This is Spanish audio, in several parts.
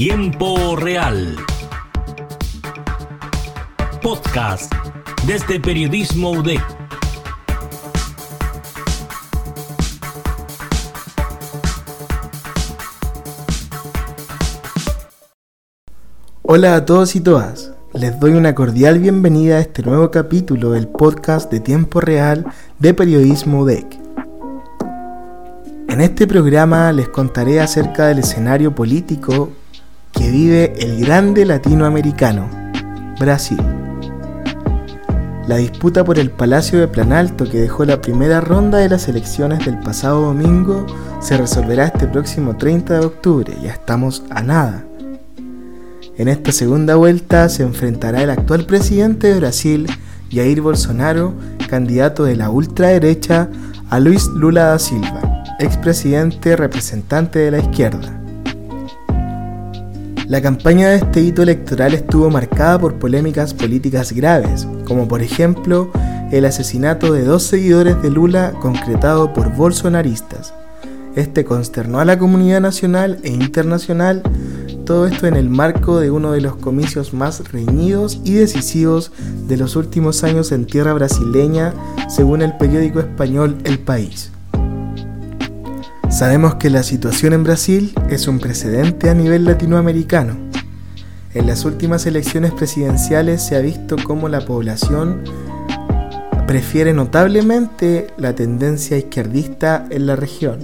Tiempo Real. Podcast desde Periodismo UDEC. Hola a todos y todas. Les doy una cordial bienvenida a este nuevo capítulo del podcast de tiempo real de Periodismo UDEC. En este programa les contaré acerca del escenario político que vive el grande latinoamericano, Brasil. La disputa por el Palacio de Planalto que dejó la primera ronda de las elecciones del pasado domingo se resolverá este próximo 30 de octubre, ya estamos a nada. En esta segunda vuelta se enfrentará el actual presidente de Brasil, Jair Bolsonaro, candidato de la ultraderecha, a Luis Lula da Silva expresidente representante de la izquierda. La campaña de este hito electoral estuvo marcada por polémicas políticas graves, como por ejemplo el asesinato de dos seguidores de Lula concretado por bolsonaristas. Este consternó a la comunidad nacional e internacional, todo esto en el marco de uno de los comicios más reñidos y decisivos de los últimos años en tierra brasileña, según el periódico español El País. Sabemos que la situación en Brasil es un precedente a nivel latinoamericano. En las últimas elecciones presidenciales se ha visto cómo la población prefiere notablemente la tendencia izquierdista en la región.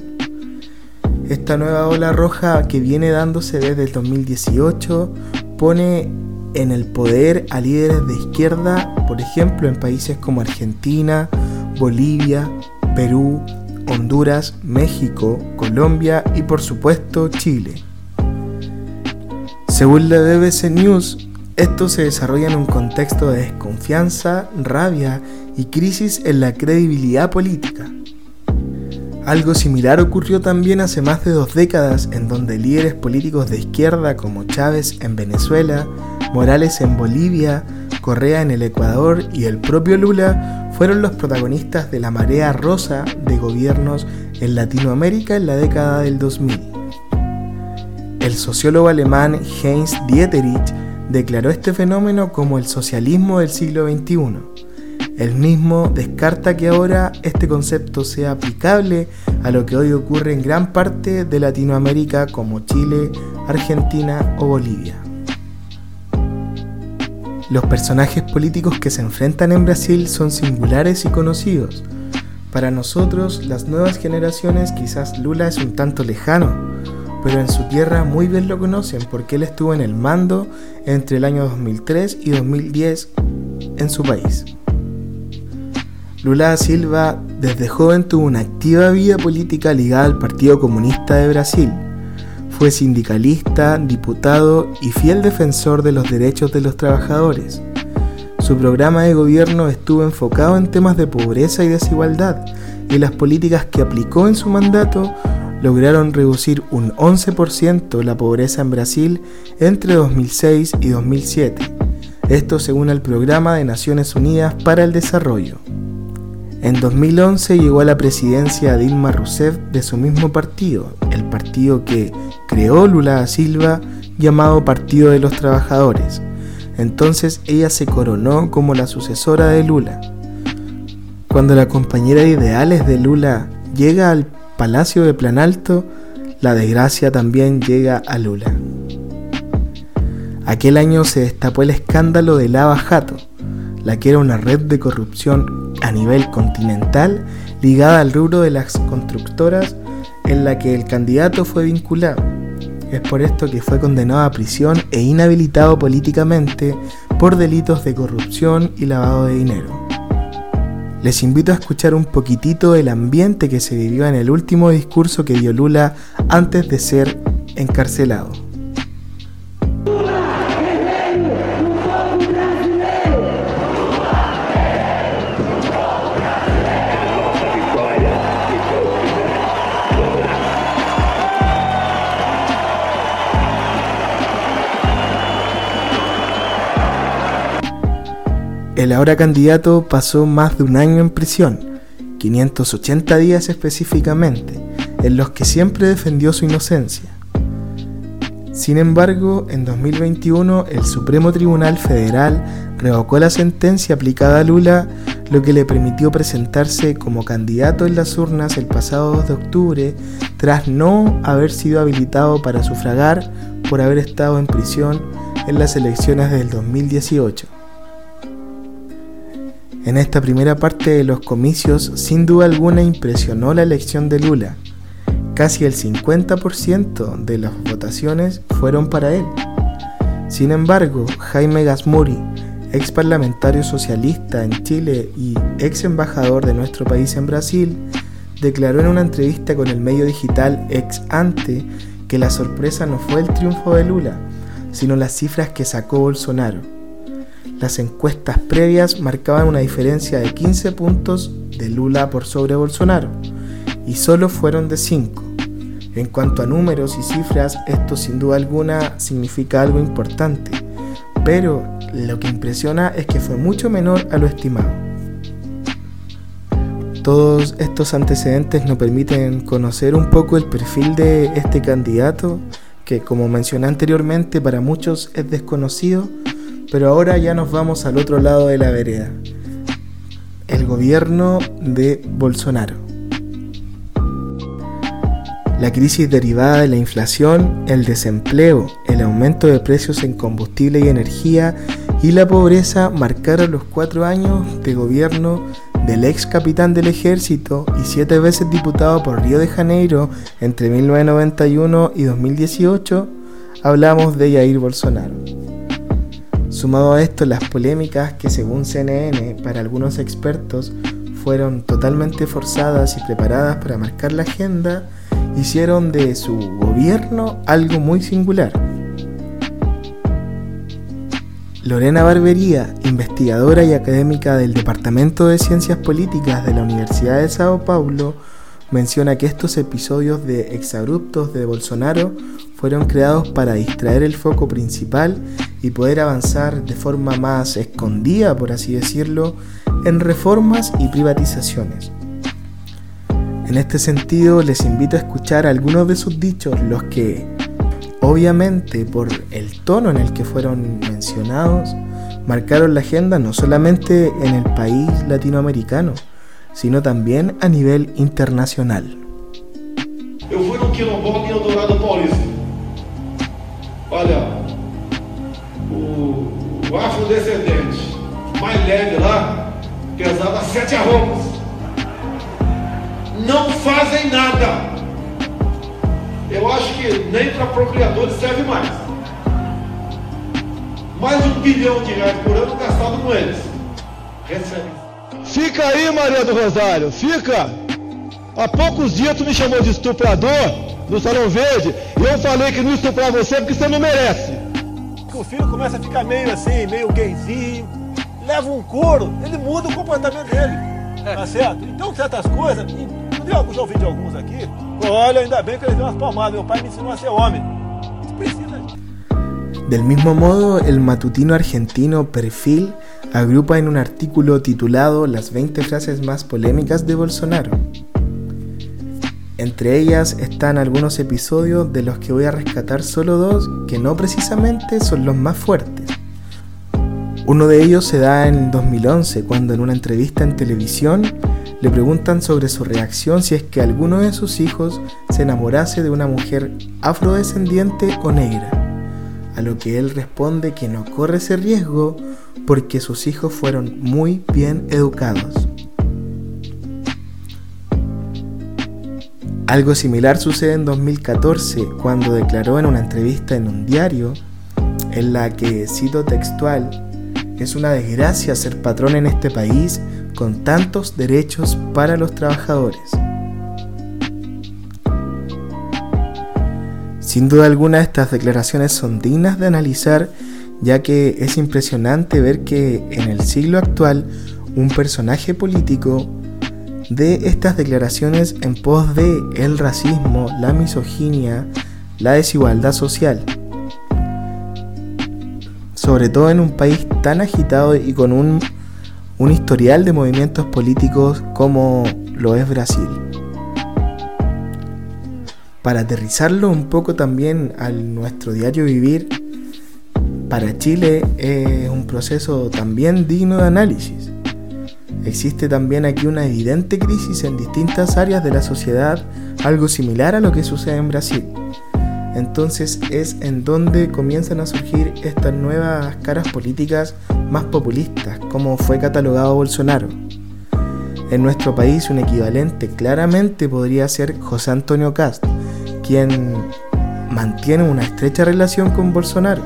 Esta nueva ola roja que viene dándose desde el 2018 pone en el poder a líderes de izquierda, por ejemplo en países como Argentina, Bolivia, Perú, Honduras, México, Colombia y por supuesto Chile. Según la BBC News, esto se desarrolla en un contexto de desconfianza, rabia y crisis en la credibilidad política. Algo similar ocurrió también hace más de dos décadas en donde líderes políticos de izquierda como Chávez en Venezuela, Morales en Bolivia, Correa en el Ecuador y el propio Lula fueron los protagonistas de la marea rosa de gobiernos en Latinoamérica en la década del 2000. El sociólogo alemán Heinz Dieterich declaró este fenómeno como el socialismo del siglo XXI. El mismo descarta que ahora este concepto sea aplicable a lo que hoy ocurre en gran parte de Latinoamérica como Chile, Argentina o Bolivia. Los personajes políticos que se enfrentan en Brasil son singulares y conocidos. Para nosotros, las nuevas generaciones, quizás Lula es un tanto lejano, pero en su tierra muy bien lo conocen porque él estuvo en el mando entre el año 2003 y 2010 en su país. Lula da Silva desde joven tuvo una activa vida política ligada al Partido Comunista de Brasil fue sindicalista, diputado y fiel defensor de los derechos de los trabajadores. Su programa de gobierno estuvo enfocado en temas de pobreza y desigualdad, y las políticas que aplicó en su mandato lograron reducir un 11% la pobreza en Brasil entre 2006 y 2007. Esto según el Programa de Naciones Unidas para el Desarrollo. En 2011 llegó a la presidencia Dilma Rousseff de su mismo partido, el partido que creó Lula da Silva llamado Partido de los Trabajadores. Entonces ella se coronó como la sucesora de Lula. Cuando la compañera de ideales de Lula llega al Palacio de Planalto, la desgracia también llega a Lula. Aquel año se destapó el escándalo de Lava Jato, la que era una red de corrupción a nivel continental ligada al rubro de las constructoras en la que el candidato fue vinculado. Es por esto que fue condenado a prisión e inhabilitado políticamente por delitos de corrupción y lavado de dinero. Les invito a escuchar un poquitito del ambiente que se vivió en el último discurso que dio Lula antes de ser encarcelado. El ahora candidato pasó más de un año en prisión, 580 días específicamente, en los que siempre defendió su inocencia. Sin embargo, en 2021 el Supremo Tribunal Federal revocó la sentencia aplicada a Lula, lo que le permitió presentarse como candidato en las urnas el pasado 2 de octubre, tras no haber sido habilitado para sufragar por haber estado en prisión en las elecciones del 2018. En esta primera parte de los comicios, sin duda alguna impresionó la elección de Lula. Casi el 50% de las votaciones fueron para él. Sin embargo, Jaime Gasmuri, ex parlamentario socialista en Chile y ex embajador de nuestro país en Brasil, declaró en una entrevista con el medio digital Ex Ante que la sorpresa no fue el triunfo de Lula, sino las cifras que sacó Bolsonaro las encuestas previas marcaban una diferencia de 15 puntos de Lula por sobre Bolsonaro, y solo fueron de 5. En cuanto a números y cifras, esto sin duda alguna significa algo importante, pero lo que impresiona es que fue mucho menor a lo estimado. Todos estos antecedentes nos permiten conocer un poco el perfil de este candidato, que como mencioné anteriormente para muchos es desconocido, pero ahora ya nos vamos al otro lado de la vereda. El gobierno de Bolsonaro. La crisis derivada de la inflación, el desempleo, el aumento de precios en combustible y energía y la pobreza marcaron los cuatro años de gobierno del ex capitán del ejército y siete veces diputado por Río de Janeiro entre 1991 y 2018, hablamos de Jair Bolsonaro. Sumado a esto, las polémicas que según CNN, para algunos expertos, fueron totalmente forzadas y preparadas para marcar la agenda, hicieron de su gobierno algo muy singular. Lorena Barbería, investigadora y académica del Departamento de Ciencias Políticas de la Universidad de Sao Paulo, menciona que estos episodios de exabruptos de Bolsonaro fueron creados para distraer el foco principal y poder avanzar de forma más escondida, por así decirlo, en reformas y privatizaciones. En este sentido, les invito a escuchar algunos de sus dichos, los que, obviamente, por el tono en el que fueron mencionados, marcaron la agenda no solamente en el país latinoamericano, sino también a nivel internacional. Eu fui no quilombola em Eldorado Paulista. Olha, o, o afrodescendente mais leve lá pesava sete arrobas. Não fazem nada. Eu acho que nem para procriadores serve mais. Mais um bilhão de reais por ano gastado com eles. Recebe. Fica aí, Maria do Rosário, fica. Há poucos dias tu me chamou de estuprador no Salão Verde e eu falei que não estuprar você porque você não merece. O filho começa a ficar meio assim, meio gayzinho, leva um couro, ele muda o comportamento dele. Tá certo? Então certas coisas, eu já ouvi de alguns aqui, olha, ainda bem que ele deu umas palmadas, meu pai me ensinou a ser homem. Precisa. Del mismo modo, el matutino argentino Perfil agrupa en un artículo titulado Las 20 frases más polémicas de Bolsonaro. Entre ellas están algunos episodios de los que voy a rescatar solo dos que no precisamente son los más fuertes. Uno de ellos se da en 2011 cuando en una entrevista en televisión le preguntan sobre su reacción si es que alguno de sus hijos se enamorase de una mujer afrodescendiente o negra, a lo que él responde que no corre ese riesgo porque sus hijos fueron muy bien educados. Algo similar sucede en 2014 cuando declaró en una entrevista en un diario en la que, cito textual, es una desgracia ser patrón en este país con tantos derechos para los trabajadores. Sin duda alguna estas declaraciones son dignas de analizar ya que es impresionante ver que en el siglo actual un personaje político de estas declaraciones en pos de el racismo, la misoginia, la desigualdad social. Sobre todo en un país tan agitado y con un, un historial de movimientos políticos como lo es Brasil. Para aterrizarlo un poco también a nuestro diario vivir, para Chile es un proceso también digno de análisis. Existe también aquí una evidente crisis en distintas áreas de la sociedad, algo similar a lo que sucede en Brasil. Entonces es en donde comienzan a surgir estas nuevas caras políticas más populistas, como fue catalogado Bolsonaro. En nuestro país un equivalente claramente podría ser José Antonio Cast, quien mantiene una estrecha relación con Bolsonaro.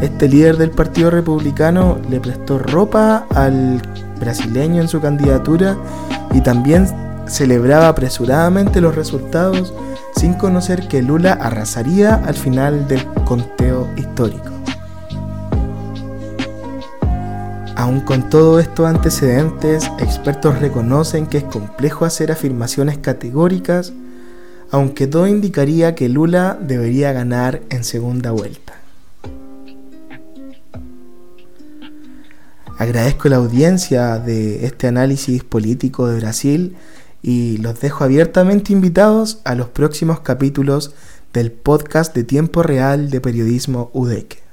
Este líder del Partido Republicano le prestó ropa al brasileño en su candidatura y también celebraba apresuradamente los resultados sin conocer que Lula arrasaría al final del conteo histórico. Aun con todos estos antecedentes, expertos reconocen que es complejo hacer afirmaciones categóricas, aunque todo indicaría que Lula debería ganar en segunda vuelta. Agradezco la audiencia de este análisis político de Brasil y los dejo abiertamente invitados a los próximos capítulos del podcast de tiempo real de periodismo UDEC.